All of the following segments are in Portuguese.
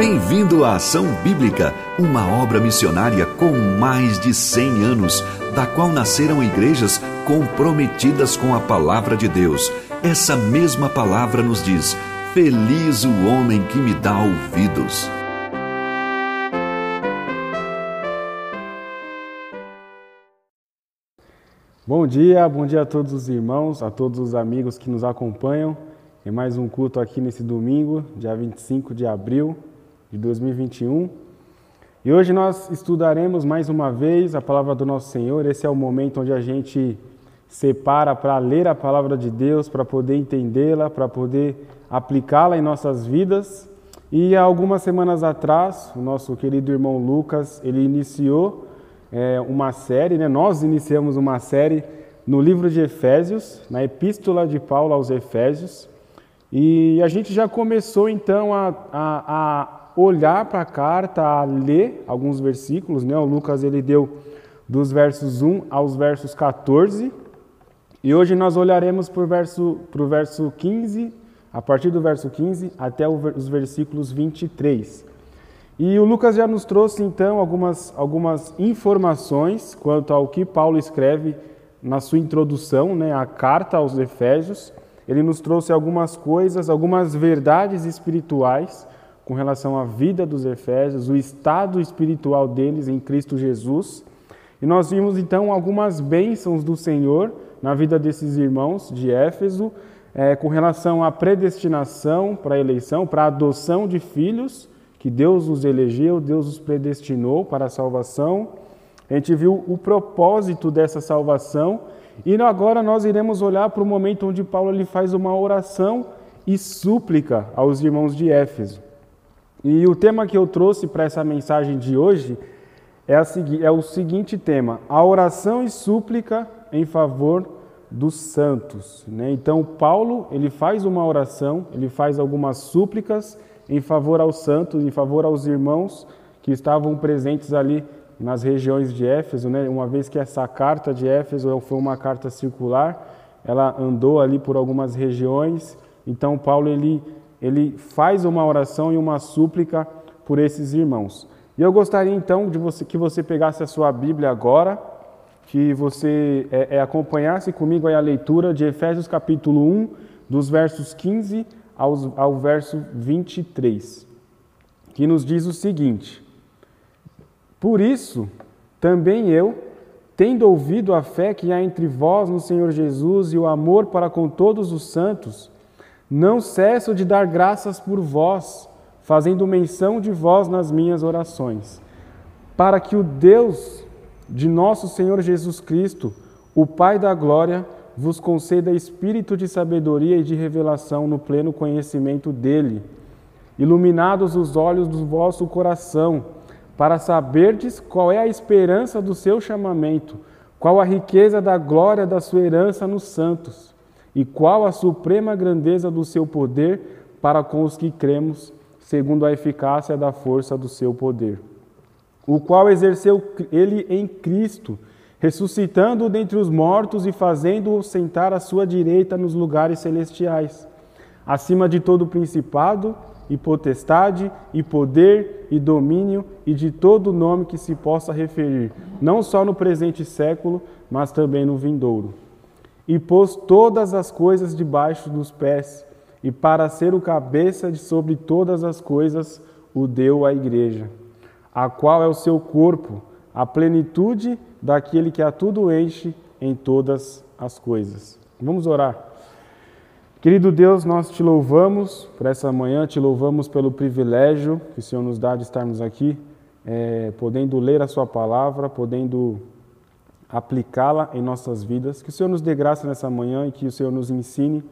Bem-vindo à Ação Bíblica, uma obra missionária com mais de 100 anos, da qual nasceram igrejas comprometidas com a palavra de Deus. Essa mesma palavra nos diz: Feliz o homem que me dá ouvidos. Bom dia, bom dia a todos os irmãos, a todos os amigos que nos acompanham em mais um culto aqui nesse domingo, dia 25 de abril de 2021. E hoje nós estudaremos mais uma vez a palavra do nosso Senhor. Esse é o momento onde a gente separa para ler a palavra de Deus, para poder entendê-la, para poder aplicá-la em nossas vidas. E há algumas semanas atrás, o nosso querido irmão Lucas, ele iniciou é, uma série, né? nós iniciamos uma série no livro de Efésios, na Epístola de Paulo aos Efésios. E a gente já começou então a, a, a olhar para a carta, a ler alguns versículos, né? O Lucas ele deu dos versos 1 aos versos 14. E hoje nós olharemos para o verso, pro verso 15, a partir do verso 15 até os versículos 23. E o Lucas já nos trouxe então algumas, algumas informações quanto ao que Paulo escreve na sua introdução, né, a carta aos Efésios. Ele nos trouxe algumas coisas, algumas verdades espirituais com relação à vida dos Efésios, o estado espiritual deles em Cristo Jesus. E nós vimos então algumas bênçãos do Senhor na vida desses irmãos de Éfeso, é, com relação à predestinação para a eleição, para a adoção de filhos, que Deus os elegeu, Deus os predestinou para a salvação. A gente viu o propósito dessa salvação e agora nós iremos olhar para o momento onde Paulo ele faz uma oração e súplica aos irmãos de Éfeso. E o tema que eu trouxe para essa mensagem de hoje é, a, é o seguinte tema: a oração e súplica em favor dos santos. Né? Então, Paulo ele faz uma oração, ele faz algumas súplicas em favor aos santos, em favor aos irmãos que estavam presentes ali nas regiões de Éfeso, né? uma vez que essa carta de Éfeso foi uma carta circular, ela andou ali por algumas regiões, então Paulo ele ele faz uma oração e uma súplica por esses irmãos. E eu gostaria então de você, que você pegasse a sua Bíblia agora, que você é, é, acompanhasse comigo a leitura de Efésios capítulo 1, dos versos 15 aos, ao verso 23, que nos diz o seguinte: Por isso, também eu, tendo ouvido a fé que há entre vós no Senhor Jesus e o amor para com todos os santos, não cesso de dar graças por vós, fazendo menção de vós nas minhas orações, para que o Deus de nosso Senhor Jesus Cristo, o Pai da glória, vos conceda espírito de sabedoria e de revelação no pleno conhecimento dele, iluminados os olhos do vosso coração, para saberdes qual é a esperança do seu chamamento, qual a riqueza da glória da sua herança nos santos e qual a suprema grandeza do seu poder para com os que cremos, segundo a eficácia da força do seu poder. O qual exerceu ele em Cristo, ressuscitando-o dentre os mortos e fazendo-o sentar à sua direita nos lugares celestiais, acima de todo principado e potestade e poder e domínio e de todo nome que se possa referir, não só no presente século, mas também no vindouro e pôs todas as coisas debaixo dos pés, e para ser o cabeça de sobre todas as coisas o deu à igreja, a qual é o seu corpo, a plenitude daquele que a tudo enche em todas as coisas. Vamos orar. Querido Deus, nós te louvamos por essa manhã, te louvamos pelo privilégio que o Senhor nos dá de estarmos aqui, é, podendo ler a Sua palavra, podendo aplicá-la em nossas vidas. Que o Senhor nos dê graça nessa manhã e que o Senhor nos ensine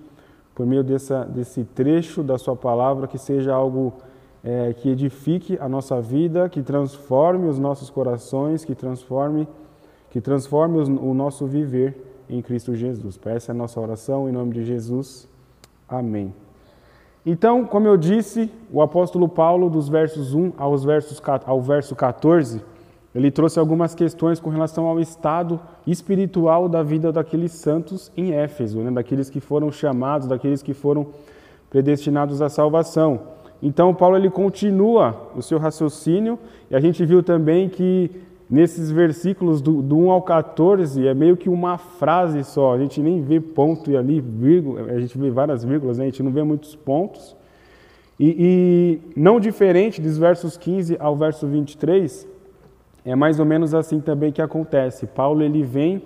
por meio dessa, desse trecho da Sua palavra, que seja algo é, que edifique a nossa vida, que transforme os nossos corações, que transforme, que transforme o nosso viver em Cristo Jesus. Essa é a nossa oração, em nome de Jesus. Amém. Então, como eu disse, o apóstolo Paulo, dos versos 1 aos versos, ao verso 14, ele trouxe algumas questões com relação ao estado espiritual da vida daqueles santos em Éfeso, né? daqueles que foram chamados, daqueles que foram predestinados à salvação. Então Paulo ele continua o seu raciocínio e a gente viu também que nesses versículos do, do 1 ao 14 é meio que uma frase só, a gente nem vê ponto e ali, vírgula, a gente vê várias vírgulas, né? a gente não vê muitos pontos. E, e não diferente dos versos 15 ao verso 23, é mais ou menos assim também que acontece. Paulo ele vem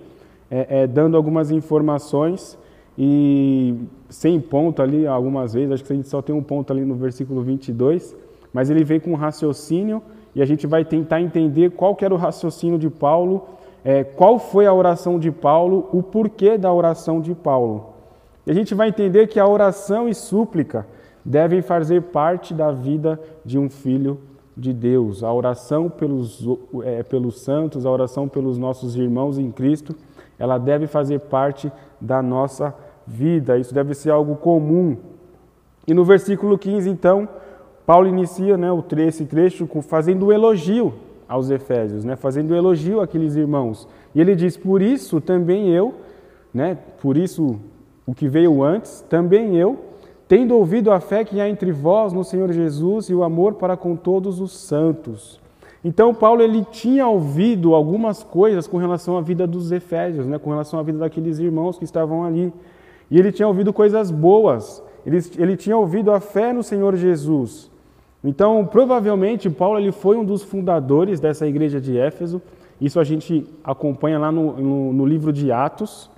é, é, dando algumas informações e sem ponto ali algumas vezes, acho que a gente só tem um ponto ali no versículo 22, mas ele vem com um raciocínio e a gente vai tentar entender qual era o raciocínio de Paulo, é, qual foi a oração de Paulo, o porquê da oração de Paulo. E a gente vai entender que a oração e súplica devem fazer parte da vida de um filho de Deus. A oração pelos, é, pelos santos, a oração pelos nossos irmãos em Cristo, ela deve fazer parte da nossa vida. Isso deve ser algo comum. E no versículo 15, então, Paulo inicia né, esse trecho fazendo um elogio aos Efésios, né, fazendo um elogio àqueles irmãos. E ele diz: Por isso também eu, né, por isso o que veio antes, também eu, tendo ouvido a fé que há entre vós no Senhor Jesus e o amor para com todos os santos. Então Paulo ele tinha ouvido algumas coisas com relação à vida dos Efésios, né, com relação à vida daqueles irmãos que estavam ali. E ele tinha ouvido coisas boas. Ele, ele tinha ouvido a fé no Senhor Jesus. Então, provavelmente, Paulo ele foi um dos fundadores dessa igreja de Éfeso. Isso a gente acompanha lá no, no, no livro de Atos.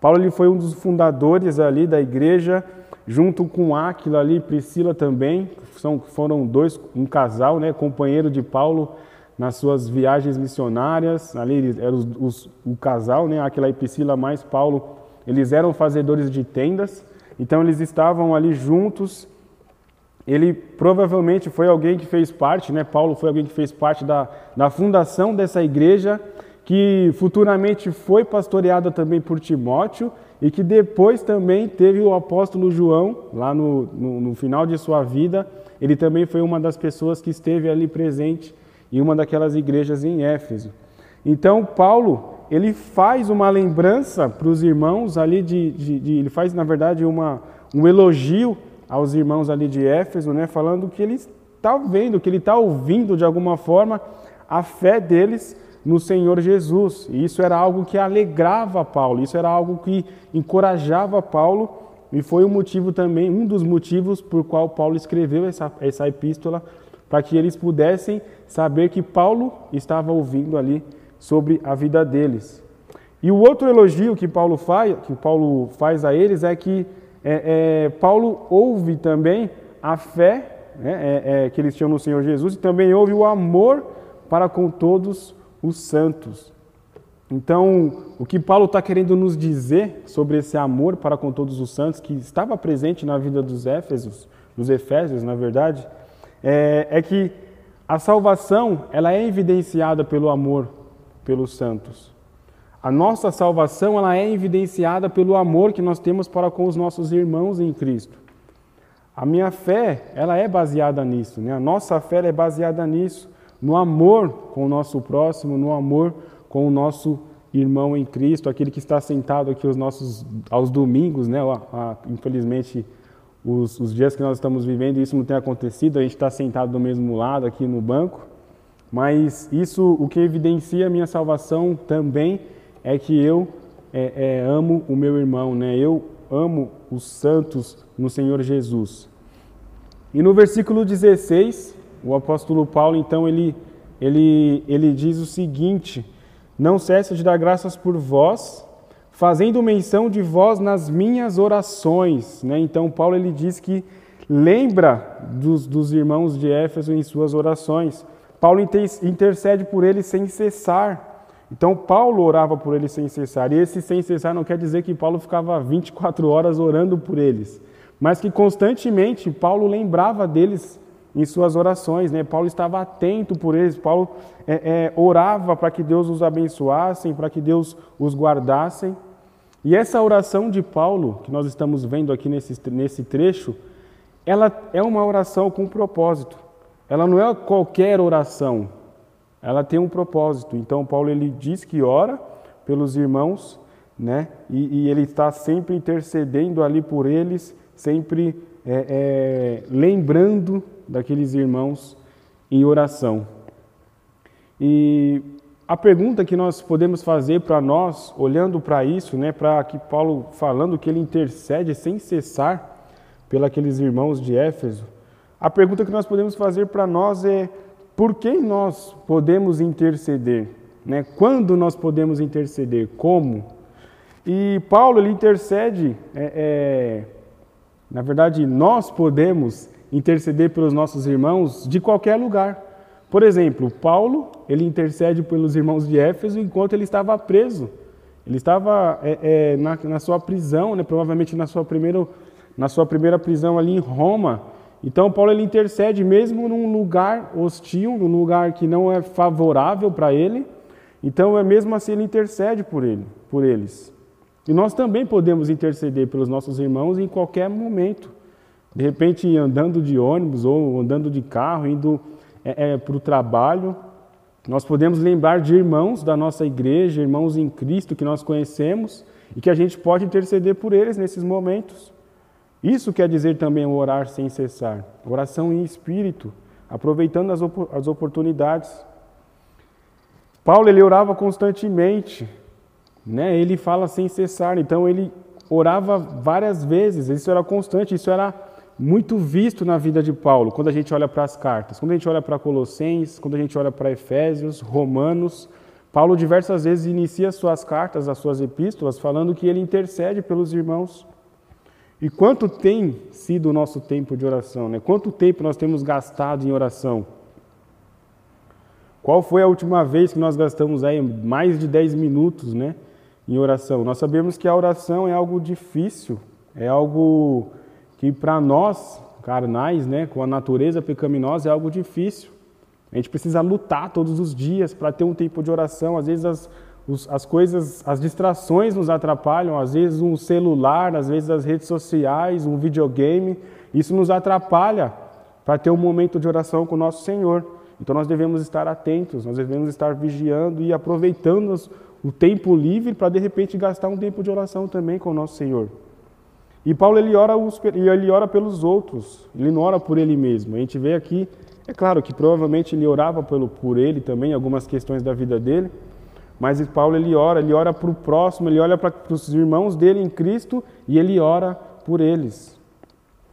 Paulo ele foi um dos fundadores ali da igreja, junto com Áquila ali, Priscila também. São, foram dois, um casal, né, companheiro de Paulo nas suas viagens missionárias. Ali eram os, os, o casal, né, Áquila e Priscila mais Paulo. Eles eram fazedores de tendas. Então eles estavam ali juntos ele provavelmente foi alguém que fez parte, né? Paulo foi alguém que fez parte da, da fundação dessa igreja, que futuramente foi pastoreada também por Timóteo e que depois também teve o apóstolo João, lá no, no, no final de sua vida, ele também foi uma das pessoas que esteve ali presente em uma daquelas igrejas em Éfeso. Então, Paulo, ele faz uma lembrança para os irmãos ali, de, de, de, ele faz, na verdade, uma, um elogio aos irmãos ali de Éfeso, né, falando que ele está vendo, que ele está ouvindo de alguma forma a fé deles no Senhor Jesus. E isso era algo que alegrava Paulo, isso era algo que encorajava Paulo e foi o motivo também, um dos motivos por qual Paulo escreveu essa, essa epístola, para que eles pudessem saber que Paulo estava ouvindo ali sobre a vida deles. E o outro elogio que Paulo faz, que Paulo faz a eles é que é, é, Paulo ouve também a fé né, é, é, que eles tinham no Senhor Jesus e também ouve o amor para com todos os santos. Então, o que Paulo está querendo nos dizer sobre esse amor para com todos os santos, que estava presente na vida dos Éfesos, dos Efésios, na verdade, é, é que a salvação ela é evidenciada pelo amor pelos santos. A nossa salvação ela é evidenciada pelo amor que nós temos para com os nossos irmãos em Cristo. A minha fé, ela é baseada nisso, né? A nossa fé é baseada nisso, no amor com o nosso próximo, no amor com o nosso irmão em Cristo, aquele que está sentado aqui os nossos aos domingos, né? Infelizmente, os, os dias que nós estamos vivendo, isso não tem acontecido, a gente está sentado do mesmo lado aqui no banco, mas isso, o que evidencia a minha salvação também é que eu é, é, amo o meu irmão, né? Eu amo os santos no Senhor Jesus. E no versículo 16, o apóstolo Paulo, então, ele, ele, ele diz o seguinte: Não cesse de dar graças por vós, fazendo menção de vós nas minhas orações. Né? Então, Paulo ele diz que lembra dos, dos irmãos de Éfeso em suas orações. Paulo intercede por eles sem cessar. Então Paulo orava por eles sem cessar. E esse sem cessar não quer dizer que Paulo ficava 24 horas orando por eles, mas que constantemente Paulo lembrava deles em suas orações. Né? Paulo estava atento por eles, Paulo é, é, orava para que Deus os abençoasse, para que Deus os guardasse. E essa oração de Paulo, que nós estamos vendo aqui nesse, nesse trecho, ela é uma oração com propósito. Ela não é qualquer oração, ela tem um propósito. Então Paulo ele diz que ora pelos irmãos, né? E, e ele está sempre intercedendo ali por eles, sempre é, é, lembrando daqueles irmãos em oração. E a pergunta que nós podemos fazer para nós, olhando para isso, né, para aqui Paulo falando que ele intercede sem cessar pelos irmãos de Éfeso, a pergunta que nós podemos fazer para nós é por quem nós podemos interceder? Né? Quando nós podemos interceder? Como? E Paulo ele intercede, é, é, na verdade, nós podemos interceder pelos nossos irmãos de qualquer lugar. Por exemplo, Paulo ele intercede pelos irmãos de Éfeso enquanto ele estava preso. Ele estava é, é, na, na, sua prisão, né, provavelmente na sua, primeira, na sua primeira prisão ali em Roma. Então Paulo ele intercede mesmo num lugar hostil, num lugar que não é favorável para ele. Então é mesmo assim ele intercede por ele, por eles. E nós também podemos interceder pelos nossos irmãos em qualquer momento. De repente, andando de ônibus ou andando de carro, indo é, é, para o trabalho. Nós podemos lembrar de irmãos da nossa igreja, irmãos em Cristo que nós conhecemos e que a gente pode interceder por eles nesses momentos. Isso quer dizer também orar sem cessar, oração em espírito, aproveitando as, op as oportunidades. Paulo ele orava constantemente, né? Ele fala sem cessar, então ele orava várias vezes. Isso era constante, isso era muito visto na vida de Paulo, quando a gente olha para as cartas, quando a gente olha para Colossenses, quando a gente olha para Efésios, Romanos. Paulo diversas vezes inicia suas cartas, as suas epístolas, falando que ele intercede pelos irmãos. E quanto tem sido o nosso tempo de oração? Né? Quanto tempo nós temos gastado em oração? Qual foi a última vez que nós gastamos aí mais de 10 minutos né, em oração? Nós sabemos que a oração é algo difícil, é algo que para nós, carnais, né, com a natureza pecaminosa, é algo difícil. A gente precisa lutar todos os dias para ter um tempo de oração. Às vezes as, os, as coisas, as distrações nos atrapalham, às vezes um celular, às vezes as redes sociais, um videogame, isso nos atrapalha para ter um momento de oração com o nosso Senhor. Então nós devemos estar atentos, nós devemos estar vigiando e aproveitando o tempo livre para de repente gastar um tempo de oração também com o nosso Senhor. E Paulo ele ora, ele ora pelos outros, ele não ora por ele mesmo. A gente vê aqui, é claro que provavelmente ele orava pelo, por ele também, algumas questões da vida dele, mas Paulo ele ora, ele ora para o próximo, ele olha para os irmãos dele em Cristo e ele ora por eles.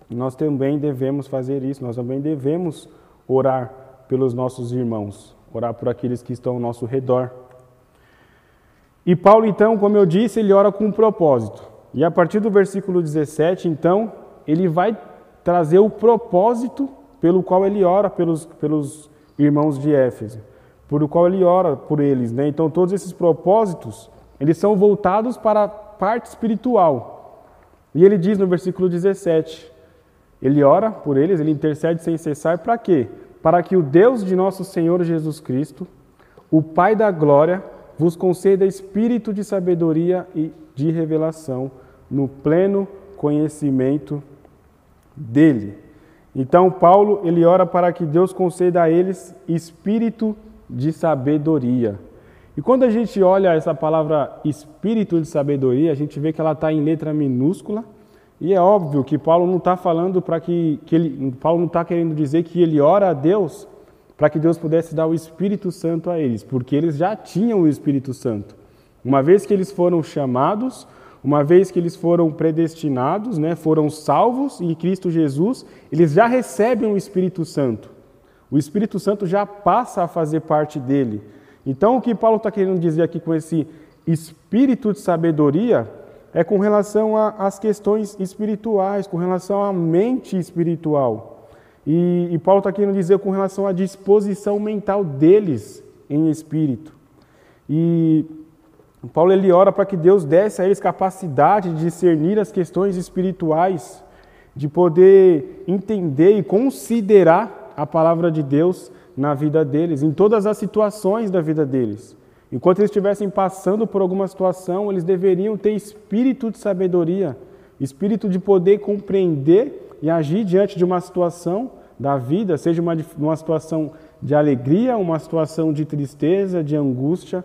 Nós também devemos fazer isso, nós também devemos orar pelos nossos irmãos, orar por aqueles que estão ao nosso redor. E Paulo, então, como eu disse, ele ora com um propósito. E a partir do versículo 17, então, ele vai trazer o propósito pelo qual ele ora pelos, pelos irmãos de Éfeso, por o qual ele ora por eles. Né? Então, todos esses propósitos, eles são voltados para a parte espiritual. E ele diz no versículo 17, ele ora por eles, ele intercede sem cessar, para quê? para que o Deus de nosso Senhor Jesus Cristo, o Pai da glória, vos conceda espírito de sabedoria e de revelação no pleno conhecimento dele. Então Paulo, ele ora para que Deus conceda a eles espírito de sabedoria. E quando a gente olha essa palavra espírito de sabedoria, a gente vê que ela está em letra minúscula e é óbvio que Paulo não está falando para que, que ele, Paulo não está querendo dizer que ele ora a Deus para que Deus pudesse dar o Espírito Santo a eles, porque eles já tinham o Espírito Santo. Uma vez que eles foram chamados, uma vez que eles foram predestinados, né, foram salvos em Cristo Jesus, eles já recebem o Espírito Santo. O Espírito Santo já passa a fazer parte dele. Então, o que Paulo está querendo dizer aqui com esse espírito de sabedoria é com relação às questões espirituais, com relação à mente espiritual. E, e Paulo está querendo dizer com relação à disposição mental deles em espírito. E Paulo ele ora para que Deus desse a eles capacidade de discernir as questões espirituais, de poder entender e considerar a palavra de Deus na vida deles, em todas as situações da vida deles. Enquanto eles estivessem passando por alguma situação, eles deveriam ter espírito de sabedoria, espírito de poder compreender e agir diante de uma situação da vida, seja uma, uma situação de alegria, uma situação de tristeza, de angústia.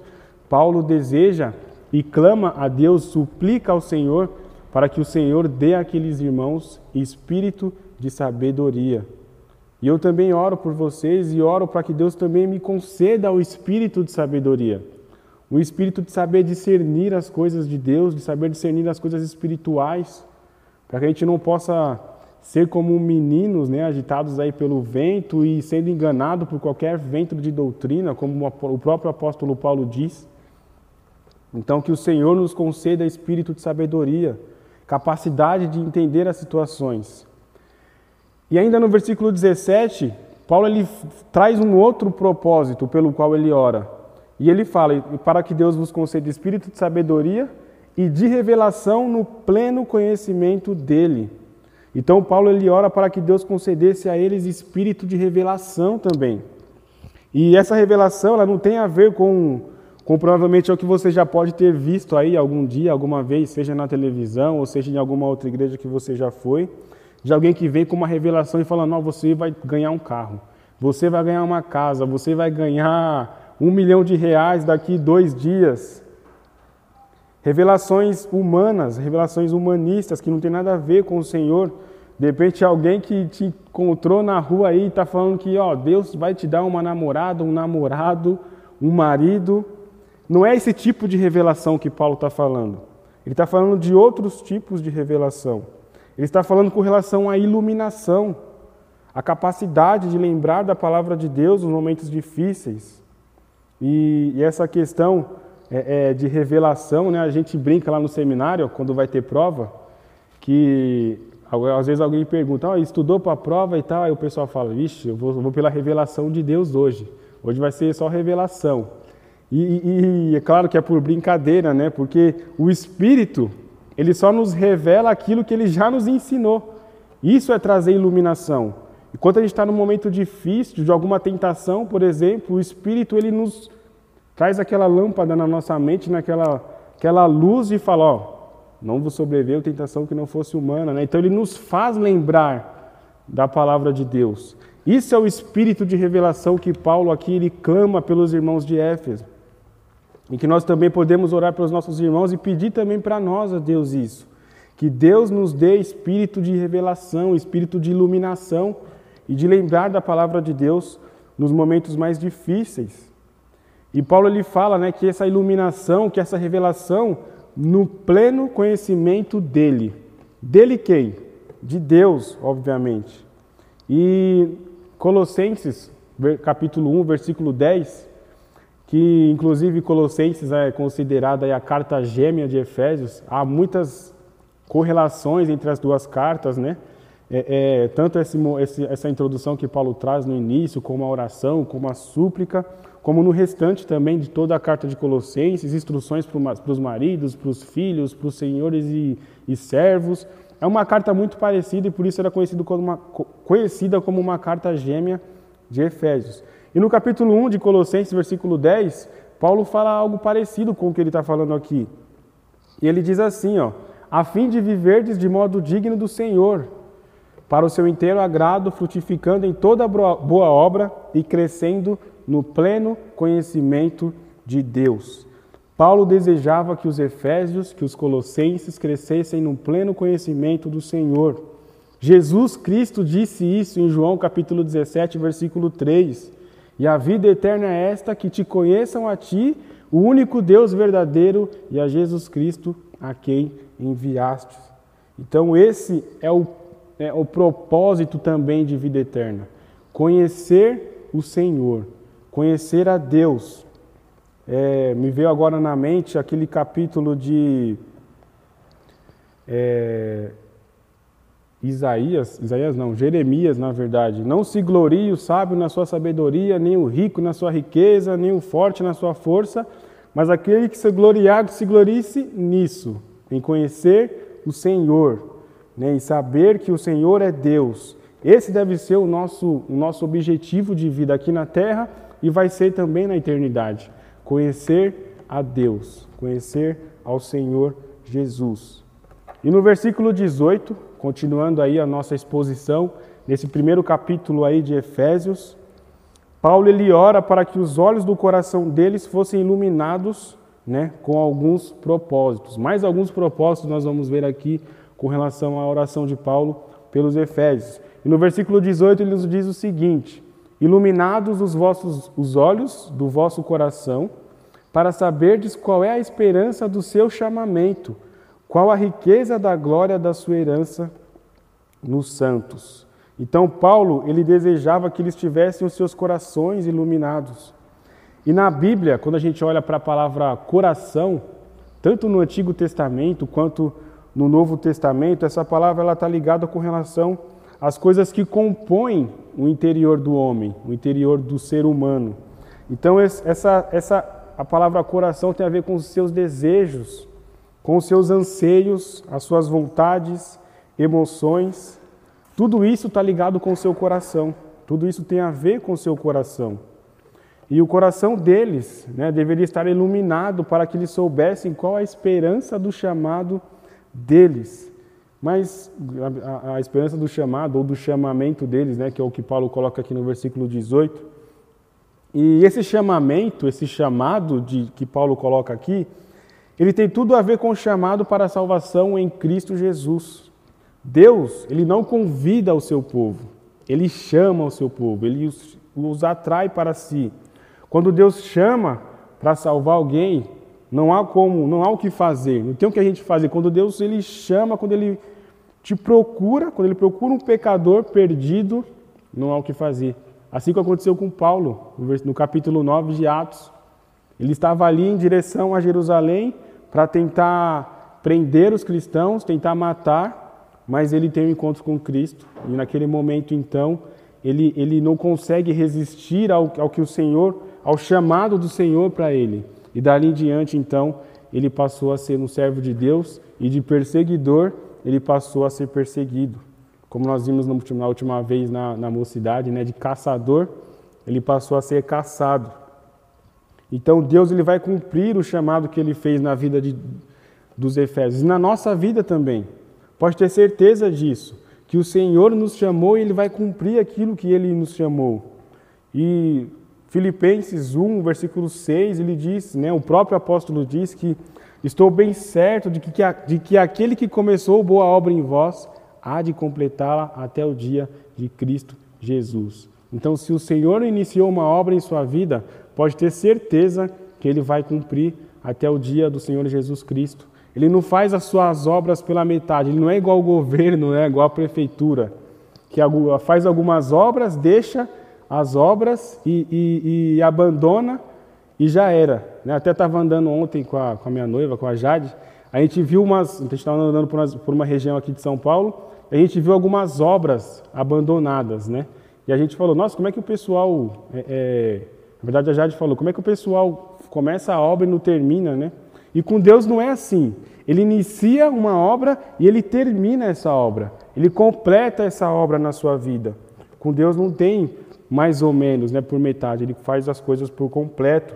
Paulo deseja e clama a Deus, suplica ao Senhor para que o Senhor dê àqueles irmãos espírito de sabedoria. E eu também oro por vocês e oro para que Deus também me conceda o espírito de sabedoria. O espírito de saber discernir as coisas de Deus, de saber discernir as coisas espirituais, para que a gente não possa ser como meninos, né, agitados aí pelo vento e sendo enganado por qualquer vento de doutrina, como o próprio apóstolo Paulo diz. Então que o Senhor nos conceda espírito de sabedoria, capacidade de entender as situações. E ainda no versículo 17, Paulo ele traz um outro propósito pelo qual ele ora. E ele fala: para que Deus vos conceda espírito de sabedoria e de revelação no pleno conhecimento dele. Então Paulo ele ora para que Deus concedesse a eles espírito de revelação também. E essa revelação ela não tem a ver com, com provavelmente é o que você já pode ter visto aí algum dia, alguma vez, seja na televisão ou seja em alguma outra igreja que você já foi, de alguém que vem com uma revelação e fala: não, você vai ganhar um carro, você vai ganhar uma casa, você vai ganhar um milhão de reais daqui dois dias. Revelações humanas, revelações humanistas que não tem nada a ver com o Senhor. De repente, alguém que te encontrou na rua aí está falando que ó, Deus vai te dar uma namorada, um namorado, um marido. Não é esse tipo de revelação que Paulo está falando. Ele está falando de outros tipos de revelação. Ele está falando com relação à iluminação, a capacidade de lembrar da palavra de Deus nos momentos difíceis. E, e essa questão é, é, de revelação, né? A gente brinca lá no seminário, quando vai ter prova, que às vezes alguém pergunta, oh, estudou para a prova e tal, aí o pessoal fala, vixe, eu vou, vou, pela revelação de Deus hoje. Hoje vai ser só revelação. E, e, é claro que é por brincadeira, né? Porque o Espírito, ele só nos revela aquilo que ele já nos ensinou. Isso é trazer iluminação. E quando a gente está num momento difícil, de alguma tentação, por exemplo, o Espírito ele nos Traz aquela lâmpada na nossa mente, naquela aquela luz e fala, ó, não vos sobreveio tentação que não fosse humana. Né? Então ele nos faz lembrar da palavra de Deus. Isso é o espírito de revelação que Paulo aqui ele clama pelos irmãos de Éfeso. E que nós também podemos orar pelos nossos irmãos e pedir também para nós a Deus isso. Que Deus nos dê espírito de revelação, espírito de iluminação e de lembrar da palavra de Deus nos momentos mais difíceis. E Paulo ele fala né, que essa iluminação, que essa revelação, no pleno conhecimento dele. Dele quem? De Deus, obviamente. E Colossenses, capítulo 1, versículo 10, que inclusive Colossenses é considerada a carta gêmea de Efésios, há muitas correlações entre as duas cartas, né? É, é, tanto esse, essa introdução que Paulo traz no início, como a oração, como a súplica, como no restante também de toda a carta de Colossenses, instruções para os maridos, para os filhos, para os senhores e, e, servos. É uma carta muito parecida e por isso era conhecida como uma, conhecida como uma carta gêmea de Efésios. E no capítulo 1 de Colossenses, versículo 10, Paulo fala algo parecido com o que ele está falando aqui. E ele diz assim, ó, a fim de viverdes de modo digno do Senhor, para o seu inteiro agrado, frutificando em toda boa obra e crescendo no pleno conhecimento de Deus. Paulo desejava que os efésios, que os colossenses crescessem no pleno conhecimento do Senhor. Jesus Cristo disse isso em João capítulo 17, versículo 3. E a vida eterna é esta, que te conheçam a ti, o único Deus verdadeiro, e a Jesus Cristo, a quem enviaste. Então esse é o, é o propósito também de vida eterna. Conhecer o Senhor, Conhecer a Deus. É, me veio agora na mente aquele capítulo de é, Isaías, Isaías não, Jeremias, na verdade. Não se glorie o sábio na sua sabedoria, nem o rico na sua riqueza, nem o forte na sua força, mas aquele que se gloriar, se glorice nisso, em conhecer o Senhor, né, em saber que o Senhor é Deus. Esse deve ser o nosso, o nosso objetivo de vida aqui na terra e vai ser também na eternidade. Conhecer a Deus, conhecer ao Senhor Jesus. E no versículo 18, continuando aí a nossa exposição, nesse primeiro capítulo aí de Efésios, Paulo ele ora para que os olhos do coração deles fossem iluminados né, com alguns propósitos. Mais alguns propósitos nós vamos ver aqui com relação à oração de Paulo pelos Efésios. E no versículo 18 ele nos diz o seguinte: Iluminados os vossos os olhos do vosso coração, para saberdes qual é a esperança do seu chamamento, qual a riqueza da glória da sua herança nos santos. Então Paulo, ele desejava que eles tivessem os seus corações iluminados. E na Bíblia, quando a gente olha para a palavra coração, tanto no Antigo Testamento quanto no Novo Testamento, essa palavra ela está ligada com relação às coisas que compõem o interior do homem, o interior do ser humano. Então essa, essa a palavra coração tem a ver com os seus desejos, com os seus anseios, as suas vontades, emoções. Tudo isso está ligado com o seu coração. Tudo isso tem a ver com o seu coração. E o coração deles né, deveria estar iluminado para que eles soubessem qual a esperança do chamado deles. Mas a, a, esperança do chamado ou do chamamento deles, né, que é o que Paulo coloca aqui no versículo 18, e esse chamamento, esse chamado de, que Paulo coloca aqui, ele tem tudo a ver com o chamado para a salvação em Cristo Jesus. Deus, ele não convida o seu povo, ele chama o seu povo, ele os, os atrai para si. Quando Deus chama para salvar alguém, não há como, não há o que fazer, não tem o que a gente fazer. Quando Deus ele chama, quando ele te procura, quando ele procura um pecador perdido, não há o que fazer. Assim como aconteceu com Paulo, no capítulo 9 de Atos. Ele estava ali em direção a Jerusalém para tentar prender os cristãos, tentar matar, mas ele tem um encontro com Cristo. E naquele momento, então, ele, ele não consegue resistir ao, ao que o Senhor, ao chamado do Senhor para ele. E dali em diante, então, ele passou a ser um servo de Deus e de perseguidor, ele passou a ser perseguido como nós vimos na última vez na, na mocidade, né, de caçador, ele passou a ser caçado. Então Deus ele vai cumprir o chamado que ele fez na vida de, dos Efésios, e na nossa vida também. Pode ter certeza disso, que o Senhor nos chamou e ele vai cumprir aquilo que ele nos chamou. E Filipenses 1, versículo 6, ele diz, né, o próprio apóstolo diz que estou bem certo de que, de que aquele que começou boa obra em vós há de completá-la até o dia de Cristo Jesus. Então, se o Senhor iniciou uma obra em sua vida, pode ter certeza que ele vai cumprir até o dia do Senhor Jesus Cristo. Ele não faz as suas obras pela metade, ele não é igual ao governo, não é igual à prefeitura, que faz algumas obras, deixa as obras e, e, e abandona e já era. Né? Até estava andando ontem com a, com a minha noiva, com a Jade, a gente viu umas, a gente estava andando por uma, por uma região aqui de São Paulo, a gente viu algumas obras abandonadas, né? E a gente falou, nossa, como é que o pessoal, é, é... na verdade a Jade falou, como é que o pessoal começa a obra e não termina, né? E com Deus não é assim. Ele inicia uma obra e ele termina essa obra. Ele completa essa obra na sua vida. Com Deus não tem mais ou menos, né, por metade. Ele faz as coisas por completo.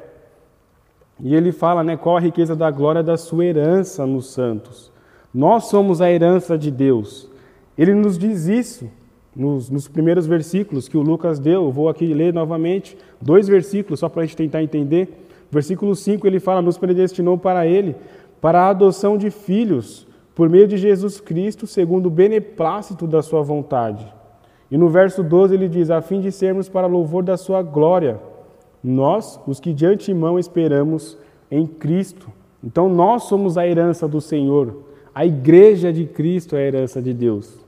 E ele fala, né, qual a riqueza da glória da sua herança nos santos. Nós somos a herança de Deus. Ele nos diz isso nos, nos primeiros versículos que o Lucas deu. Eu vou aqui ler novamente dois versículos só para a gente tentar entender. Versículo 5 ele fala: Nos predestinou para Ele, para a adoção de filhos, por meio de Jesus Cristo, segundo o beneplácito da Sua vontade. E no verso 12 ele diz: A fim de sermos para louvor da Sua glória, nós, os que de antemão esperamos em Cristo. Então nós somos a herança do Senhor, a igreja de Cristo é a herança de Deus.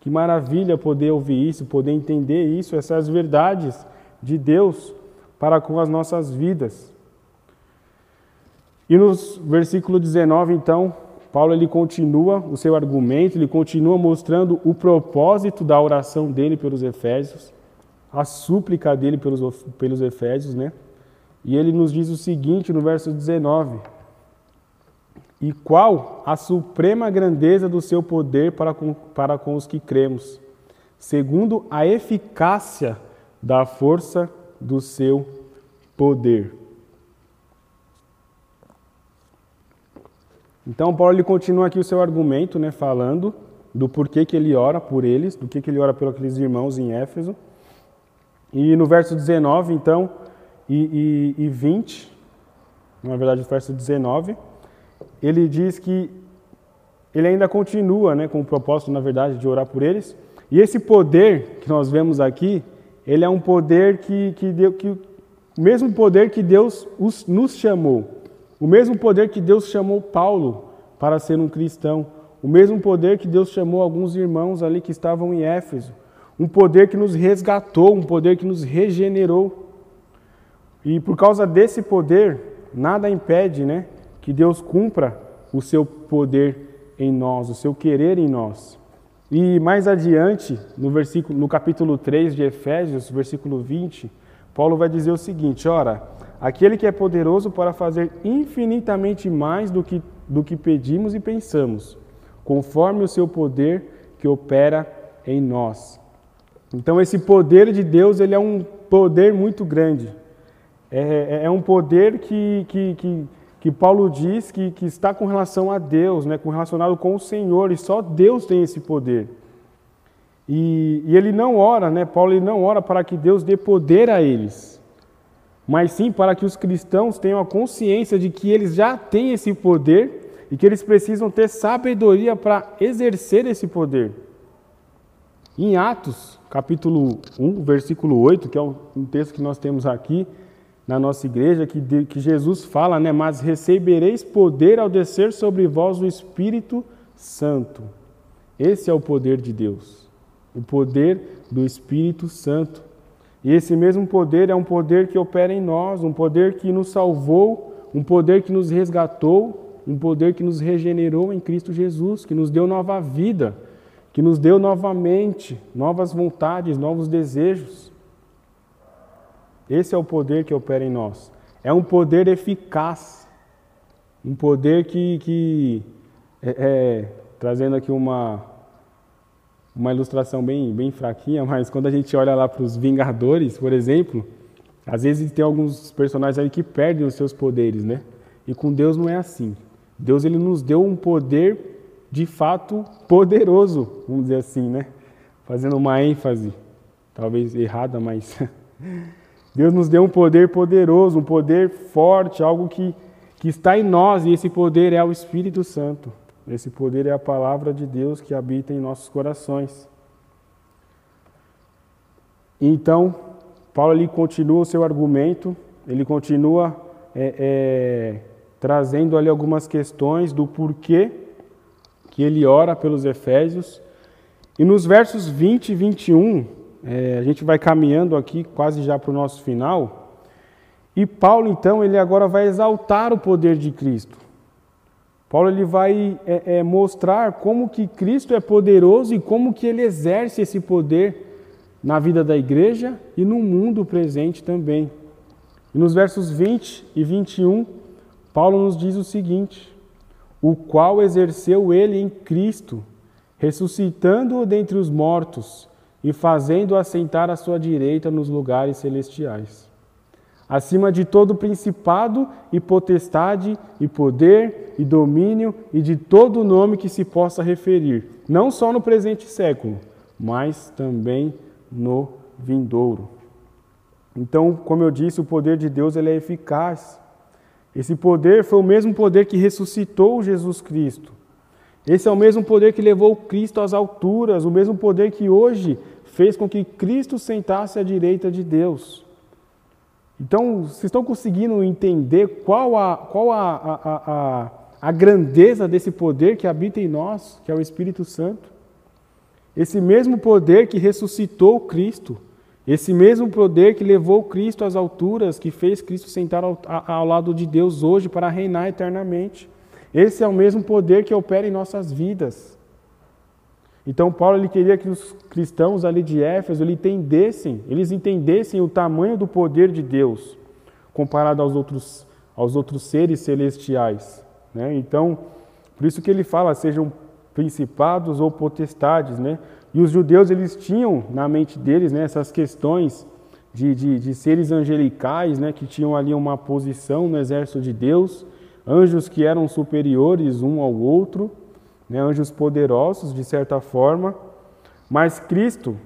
Que maravilha poder ouvir isso, poder entender isso, essas verdades de Deus para com as nossas vidas. E no versículo 19, então, Paulo ele continua o seu argumento, ele continua mostrando o propósito da oração dele pelos Efésios, a súplica dele pelos, pelos Efésios, né? E ele nos diz o seguinte no verso 19: e qual a suprema grandeza do seu poder para com, para com os que cremos, segundo a eficácia da força do seu poder. Então, Paulo ele continua aqui o seu argumento, né, falando do porquê que ele ora por eles, do que, que ele ora pelos aqueles irmãos em Éfeso. E no verso 19, então, e, e, e 20, na verdade, o verso 19, ele diz que ele ainda continua né, com o propósito, na verdade, de orar por eles. E esse poder que nós vemos aqui, ele é um poder que, que, deu, que o mesmo poder que Deus os, nos chamou, o mesmo poder que Deus chamou Paulo para ser um cristão, o mesmo poder que Deus chamou alguns irmãos ali que estavam em Éfeso, um poder que nos resgatou, um poder que nos regenerou. E por causa desse poder, nada impede né, que Deus cumpra o seu poder em nós, o seu querer em nós. E mais adiante, no, versículo, no capítulo 3 de Efésios, versículo 20, Paulo vai dizer o seguinte: Ora, aquele que é poderoso para fazer infinitamente mais do que, do que pedimos e pensamos, conforme o seu poder que opera em nós. Então, esse poder de Deus ele é um poder muito grande. É, é, é um poder que, que, que, que Paulo diz que, que está com relação a Deus, né, com relacionado com o Senhor, e só Deus tem esse poder. E, e ele não ora, né, Paulo ele não ora para que Deus dê poder a eles, mas sim para que os cristãos tenham a consciência de que eles já têm esse poder e que eles precisam ter sabedoria para exercer esse poder. Em Atos, capítulo 1, versículo 8, que é um texto que nós temos aqui na nossa igreja, que, que Jesus fala, né? Mas recebereis poder ao descer sobre vós o Espírito Santo. Esse é o poder de Deus, o poder do Espírito Santo. E esse mesmo poder é um poder que opera em nós, um poder que nos salvou, um poder que nos resgatou, um poder que nos regenerou em Cristo Jesus, que nos deu nova vida que nos deu novamente novas vontades, novos desejos. Esse é o poder que opera em nós. É um poder eficaz, um poder que, que é, é, trazendo aqui uma, uma ilustração bem, bem fraquinha, mas quando a gente olha lá para os Vingadores, por exemplo, às vezes tem alguns personagens ali que perdem os seus poderes, né? E com Deus não é assim. Deus ele nos deu um poder de fato poderoso, vamos dizer assim, né? Fazendo uma ênfase, talvez errada, mas Deus nos deu um poder poderoso, um poder forte, algo que, que está em nós, e esse poder é o Espírito Santo. Esse poder é a palavra de Deus que habita em nossos corações. Então, Paulo ali continua o seu argumento, ele continua é, é, trazendo ali algumas questões do porquê que ele ora pelos Efésios. E nos versos 20 e 21, é, a gente vai caminhando aqui quase já para o nosso final. E Paulo, então, ele agora vai exaltar o poder de Cristo. Paulo ele vai é, é, mostrar como que Cristo é poderoso e como que ele exerce esse poder na vida da igreja e no mundo presente também. E nos versos 20 e 21, Paulo nos diz o seguinte: o qual exerceu ele em Cristo, ressuscitando-o dentre os mortos e fazendo-o assentar à sua direita nos lugares celestiais. Acima de todo principado e potestade e poder e domínio e de todo nome que se possa referir, não só no presente século, mas também no vindouro. Então, como eu disse, o poder de Deus ele é eficaz. Esse poder foi o mesmo poder que ressuscitou Jesus Cristo. Esse é o mesmo poder que levou Cristo às alturas, o mesmo poder que hoje fez com que Cristo sentasse à direita de Deus. Então, vocês estão conseguindo entender qual a, qual a, a, a, a grandeza desse poder que habita em nós, que é o Espírito Santo? Esse mesmo poder que ressuscitou Cristo esse mesmo poder que levou Cristo às alturas, que fez Cristo sentar ao, ao, lado de Deus hoje para reinar eternamente. Esse é o mesmo poder que opera em nossas vidas. Então Paulo ele queria que os cristãos ali de Éfeso ele entendessem, eles entendessem o tamanho do poder de Deus comparado aos outros aos outros seres celestiais, né? Então, por isso que ele fala sejam principados ou potestades, né? E os judeus eles tinham na mente deles né, essas questões de, de, de, seres angelicais, né, que tinham ali uma posição no exército de Deus, anjos que eram superiores um ao outro, né, anjos poderosos de certa forma, mas Cristo,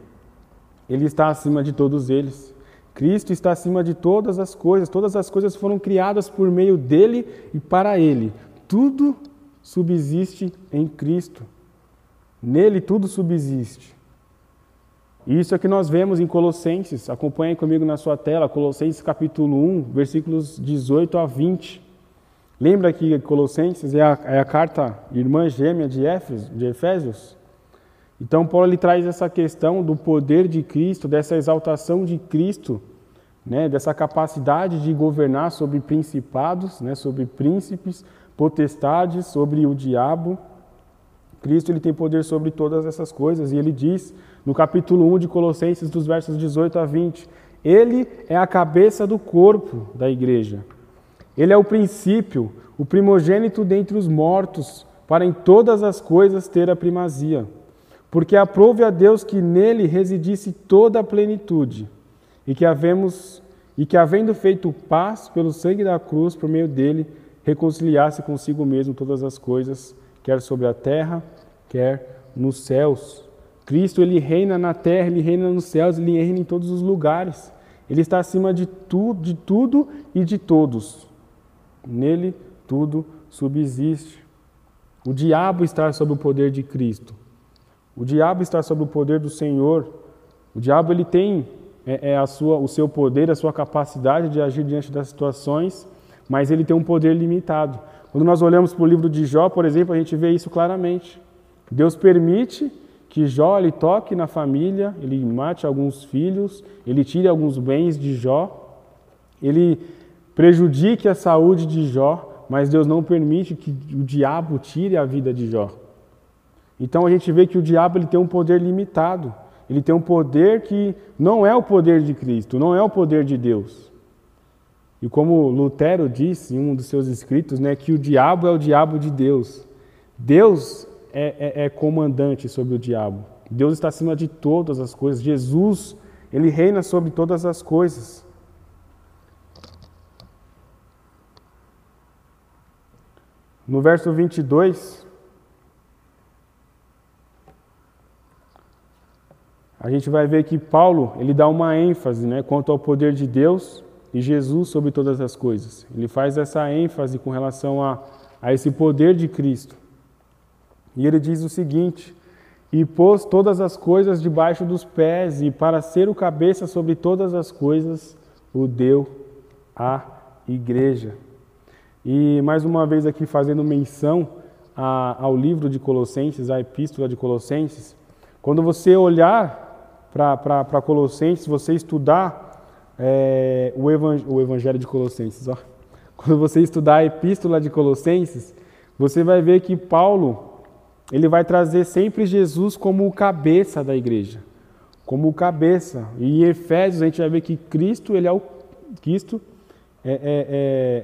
ele está acima de todos eles. Cristo está acima de todas as coisas, todas as coisas foram criadas por meio dele e para ele. Tudo subsiste em Cristo. Nele tudo subsiste. Isso é que nós vemos em Colossenses. Acompanhe comigo na sua tela, Colossenses capítulo 1, versículos 18 a 20. Lembra que Colossenses é a, é a carta irmã gêmea de Éfeso, de Efésios? Então, Paulo ele traz essa questão do poder de Cristo, dessa exaltação de Cristo, né, dessa capacidade de governar sobre principados, né, sobre príncipes, potestades, sobre o diabo. Cristo ele tem poder sobre todas essas coisas e ele diz no capítulo 1 de Colossenses, dos versos 18 a 20, ele é a cabeça do corpo da igreja. Ele é o princípio, o primogênito dentre os mortos, para em todas as coisas ter a primazia porque aprove a Deus que nele residisse toda a plenitude, e que havemos e que havendo feito paz pelo sangue da cruz por meio dele, reconciliasse consigo mesmo todas as coisas, quer sobre a terra, quer nos céus. Cristo ele reina na terra, ele reina nos céus, ele reina em todos os lugares. Ele está acima de tudo, de tudo e de todos. Nele tudo subsiste. O diabo está sob o poder de Cristo. O diabo está sob o poder do Senhor. O diabo ele tem é, é, a sua, o seu poder, a sua capacidade de agir diante das situações, mas ele tem um poder limitado. Quando nós olhamos para o livro de Jó, por exemplo, a gente vê isso claramente. Deus permite que Jó ele toque na família, ele mate alguns filhos, ele tire alguns bens de Jó, ele prejudique a saúde de Jó, mas Deus não permite que o diabo tire a vida de Jó. Então a gente vê que o diabo ele tem um poder limitado. Ele tem um poder que não é o poder de Cristo, não é o poder de Deus. E como Lutero disse em um dos seus escritos, né, que o diabo é o diabo de Deus. Deus é, é, é comandante sobre o diabo. Deus está acima de todas as coisas. Jesus, ele reina sobre todas as coisas. No verso 22, a gente vai ver que Paulo ele dá uma ênfase né, quanto ao poder de Deus e Jesus sobre todas as coisas. Ele faz essa ênfase com relação a, a esse poder de Cristo. E ele diz o seguinte: E pôs todas as coisas debaixo dos pés, e para ser o cabeça sobre todas as coisas, o deu à igreja. E mais uma vez aqui fazendo menção a, ao livro de Colossenses, a epístola de Colossenses, quando você olhar para Colossenses, você estudar é, o, evang o Evangelho de Colossenses, ó. quando você estudar a Epístola de Colossenses, você vai ver que Paulo ele vai trazer sempre Jesus como o cabeça da igreja, como o cabeça. E em Efésios a gente vai ver que Cristo ele é o Cristo é, é,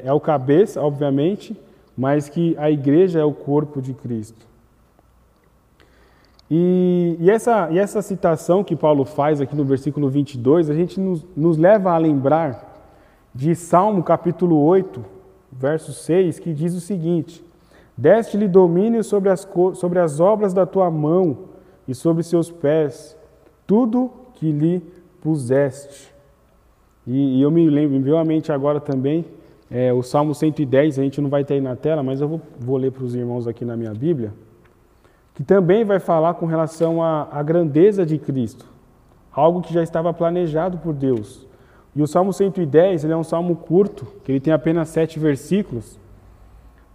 é, é o cabeça, obviamente, mas que a igreja é o corpo de Cristo. E, e, essa, e essa citação que Paulo faz aqui no versículo 22, a gente nos, nos leva a lembrar de Salmo capítulo 8, verso 6, que diz o seguinte: Deste-lhe domínio sobre as, sobre as obras da tua mão e sobre seus pés, tudo que lhe puseste. E, e eu me lembro, me veio à mente agora também é, o Salmo 110, a gente não vai ter aí na tela, mas eu vou, vou ler para os irmãos aqui na minha Bíblia que também vai falar com relação à, grandeza de Cristo, algo que já estava planejado por Deus. E o Salmo 110 ele é um salmo curto, que ele tem apenas sete versículos,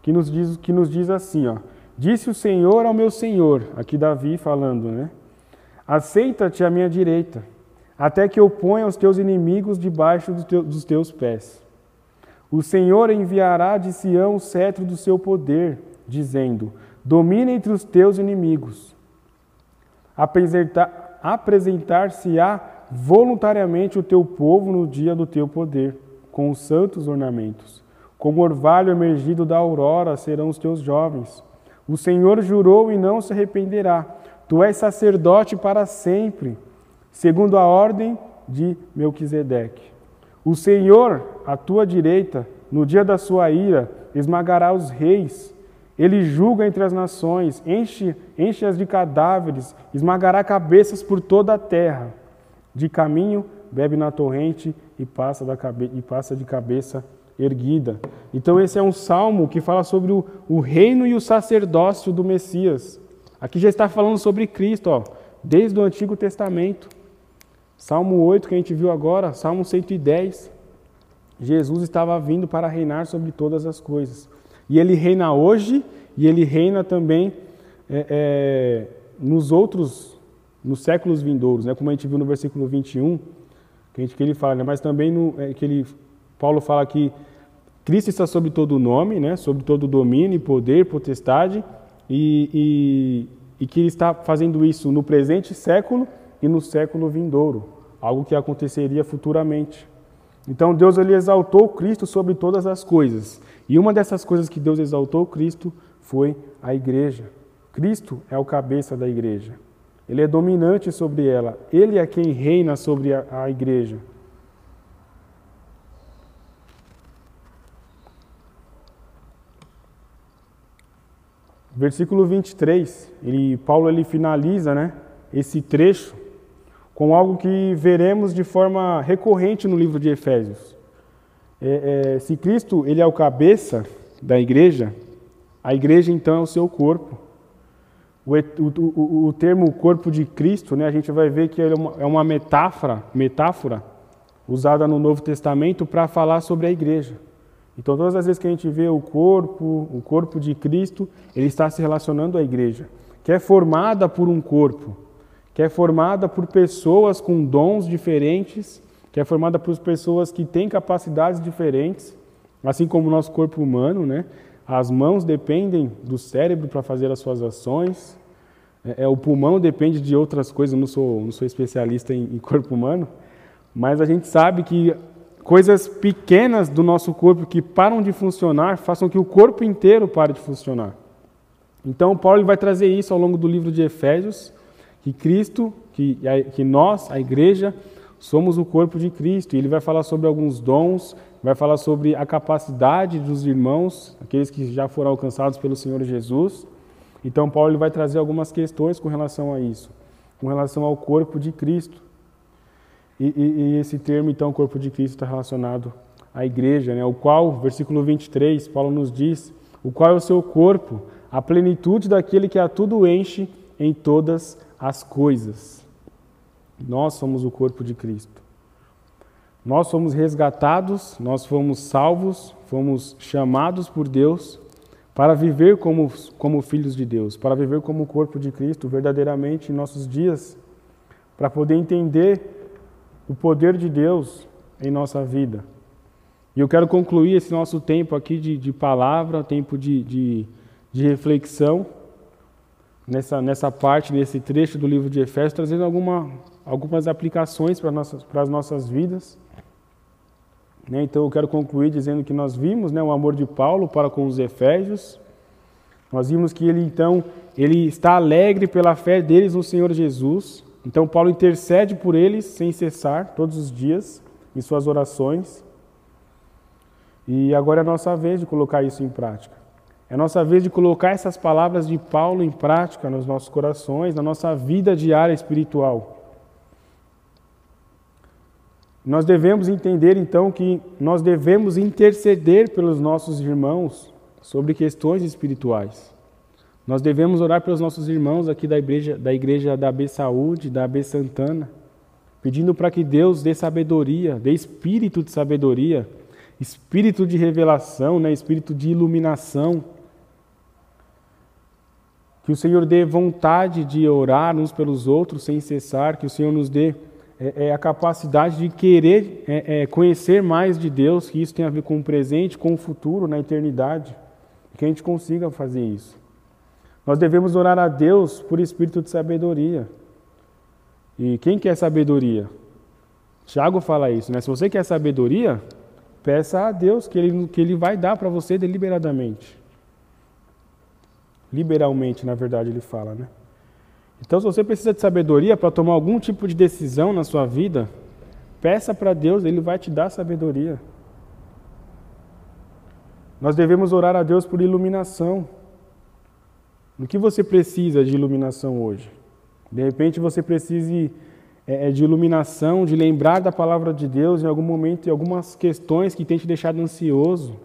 que nos diz, que nos diz assim, ó, Disse o Senhor ao meu Senhor, aqui Davi falando, né? Aceita-te à minha direita, até que eu ponha os teus inimigos debaixo dos teus pés. O Senhor enviará de Sião o cetro do seu poder, dizendo: domina entre os teus inimigos. Apresentar-se-á voluntariamente o teu povo no dia do teu poder, com os santos ornamentos. Como orvalho emergido da aurora serão os teus jovens. O Senhor jurou e não se arrependerá. Tu és sacerdote para sempre, segundo a ordem de Melquisedeque. O Senhor, à tua direita, no dia da sua ira, esmagará os reis ele julga entre as nações, enche, enche-as de cadáveres, esmagará cabeças por toda a terra. De caminho bebe na torrente e passa, cabe e passa de cabeça erguida. Então, esse é um salmo que fala sobre o, o reino e o sacerdócio do Messias. Aqui já está falando sobre Cristo, ó, desde o Antigo Testamento. Salmo 8, que a gente viu agora, Salmo 110. Jesus estava vindo para reinar sobre todas as coisas. E ele reina hoje e ele reina também é, é, nos outros, nos séculos vindouros, né? como a gente viu no versículo 21, que, a gente, que ele fala, né? mas também no, é, que ele, Paulo fala que Cristo está sobre todo o nome, né? sobre todo o domínio, poder, potestade, e, e, e que ele está fazendo isso no presente século e no século vindouro, algo que aconteceria futuramente. Então Deus ele exaltou Cristo sobre todas as coisas. E uma dessas coisas que Deus exaltou Cristo foi a igreja. Cristo é o cabeça da igreja. Ele é dominante sobre ela. Ele é quem reina sobre a, a igreja. Versículo 23, ele, Paulo ele finaliza né, esse trecho com algo que veremos de forma recorrente no livro de Efésios. É, é, se Cristo ele é o cabeça da igreja, a igreja então é o seu corpo. O, o, o, termo corpo de Cristo, né, a gente vai ver que é uma, é uma metáfora, metáfora usada no Novo Testamento para falar sobre a igreja. Então, todas as vezes que a gente vê o corpo, o corpo de Cristo, ele está se relacionando à igreja, que é formada por um corpo, que é formada por pessoas com dons diferentes, que é formada por pessoas que têm capacidades diferentes, assim como o nosso corpo humano, né? As mãos dependem do cérebro para fazer as suas ações. É, é, o pulmão depende de outras coisas. Eu não sou, não sou especialista em, em corpo humano, mas a gente sabe que coisas pequenas do nosso corpo que param de funcionar façam que o corpo inteiro pare de funcionar. Então, Paulo vai trazer isso ao longo do livro de Efésios, que Cristo, que, que nós, a igreja, somos o corpo de Cristo. E ele vai falar sobre alguns dons, vai falar sobre a capacidade dos irmãos, aqueles que já foram alcançados pelo Senhor Jesus. Então, Paulo vai trazer algumas questões com relação a isso, com relação ao corpo de Cristo. E, e, e esse termo, então, corpo de Cristo, está relacionado à igreja, né? o qual, versículo 23, Paulo nos diz: o qual é o seu corpo, a plenitude daquele que a tudo enche em todas as coisas. Nós somos o corpo de Cristo. Nós fomos resgatados, nós fomos salvos, fomos chamados por Deus para viver como, como filhos de Deus, para viver como o corpo de Cristo verdadeiramente em nossos dias, para poder entender o poder de Deus em nossa vida. E eu quero concluir esse nosso tempo aqui de, de palavra, tempo de, de, de, reflexão, nessa, nessa parte, nesse trecho do livro de Efésios, trazendo alguma, algumas aplicações para, nossas, para as nossas vidas. Né? Então eu quero concluir dizendo que nós vimos né, o amor de Paulo para com os Efésios, nós vimos que ele então ele está alegre pela fé deles no Senhor Jesus, então, Paulo intercede por eles sem cessar, todos os dias, em suas orações. E agora é a nossa vez de colocar isso em prática. É nossa vez de colocar essas palavras de Paulo em prática nos nossos corações, na nossa vida diária espiritual. Nós devemos entender então que nós devemos interceder pelos nossos irmãos sobre questões espirituais. Nós devemos orar pelos nossos irmãos aqui da igreja da, igreja da B Saúde, da B Santana, pedindo para que Deus dê sabedoria, dê espírito de sabedoria, espírito de revelação, né, espírito de iluminação. Que o Senhor dê vontade de orar uns pelos outros sem cessar, que o Senhor nos dê é, é, a capacidade de querer é, é conhecer mais de Deus, que isso tem a ver com o presente, com o futuro, na eternidade, que a gente consiga fazer isso. Nós devemos orar a Deus por espírito de sabedoria. E quem quer sabedoria? Tiago fala isso, né? Se você quer sabedoria, peça a Deus que Ele, que ele vai dar para você deliberadamente. Liberalmente, na verdade, ele fala, né? Então, se você precisa de sabedoria para tomar algum tipo de decisão na sua vida, peça para Deus, Ele vai te dar sabedoria. Nós devemos orar a Deus por iluminação. No que você precisa de iluminação hoje? De repente você precise é, é, de iluminação, de lembrar da palavra de Deus em algum momento e algumas questões que têm te deixado ansioso,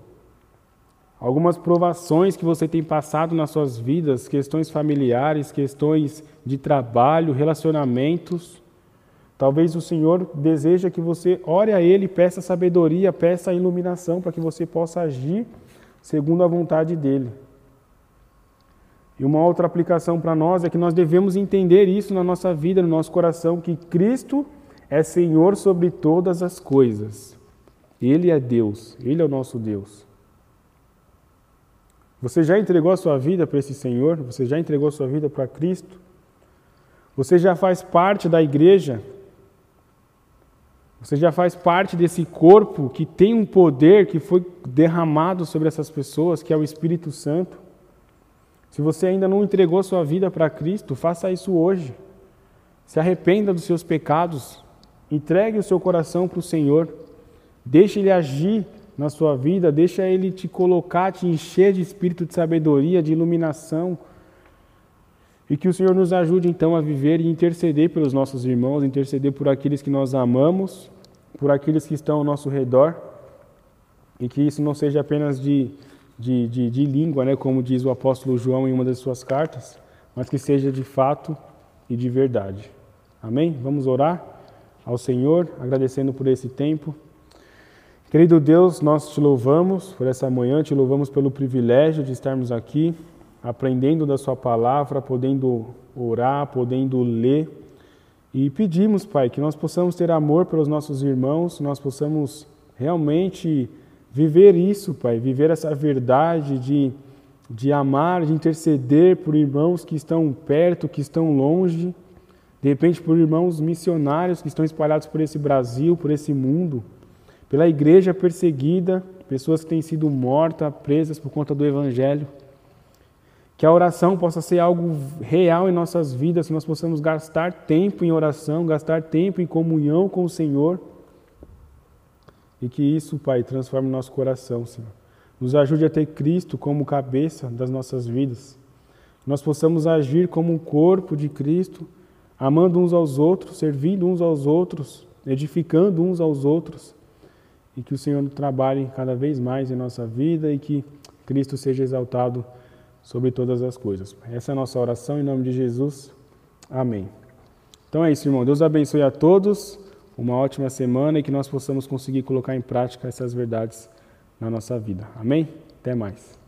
algumas provações que você tem passado nas suas vidas, questões familiares, questões de trabalho, relacionamentos. Talvez o Senhor deseja que você ore a Ele, peça sabedoria, peça iluminação para que você possa agir segundo a vontade dEle. E uma outra aplicação para nós é que nós devemos entender isso na nossa vida, no nosso coração, que Cristo é Senhor sobre todas as coisas. Ele é Deus, Ele é o nosso Deus. Você já entregou a sua vida para esse Senhor? Você já entregou a sua vida para Cristo? Você já faz parte da igreja? Você já faz parte desse corpo que tem um poder que foi derramado sobre essas pessoas, que é o Espírito Santo? Se você ainda não entregou sua vida para Cristo, faça isso hoje. Se arrependa dos seus pecados, entregue o seu coração para o Senhor, deixe Ele agir na sua vida, deixe Ele te colocar, te encher de espírito de sabedoria, de iluminação, e que o Senhor nos ajude então a viver e interceder pelos nossos irmãos, interceder por aqueles que nós amamos, por aqueles que estão ao nosso redor, e que isso não seja apenas de de, de, de língua, né, como diz o apóstolo João em uma das suas cartas, mas que seja de fato e de verdade. Amém? Vamos orar ao Senhor, agradecendo por esse tempo. Querido Deus, nós te louvamos por essa manhã, te louvamos pelo privilégio de estarmos aqui, aprendendo da Sua palavra, podendo orar, podendo ler. E pedimos, Pai, que nós possamos ter amor pelos nossos irmãos, nós possamos realmente Viver isso, Pai, viver essa verdade de, de amar, de interceder por irmãos que estão perto, que estão longe, de repente por irmãos missionários que estão espalhados por esse Brasil, por esse mundo, pela igreja perseguida, pessoas que têm sido mortas, presas por conta do Evangelho. Que a oração possa ser algo real em nossas vidas, que nós possamos gastar tempo em oração, gastar tempo em comunhão com o Senhor e que isso, Pai, transforme o nosso coração, Senhor. Nos ajude a ter Cristo como cabeça das nossas vidas. Nós possamos agir como um corpo de Cristo, amando uns aos outros, servindo uns aos outros, edificando uns aos outros. E que o Senhor trabalhe cada vez mais em nossa vida e que Cristo seja exaltado sobre todas as coisas. Essa é a nossa oração em nome de Jesus. Amém. Então é isso, irmão. Deus abençoe a todos uma ótima semana e que nós possamos conseguir colocar em prática essas verdades na nossa vida. Amém? Até mais.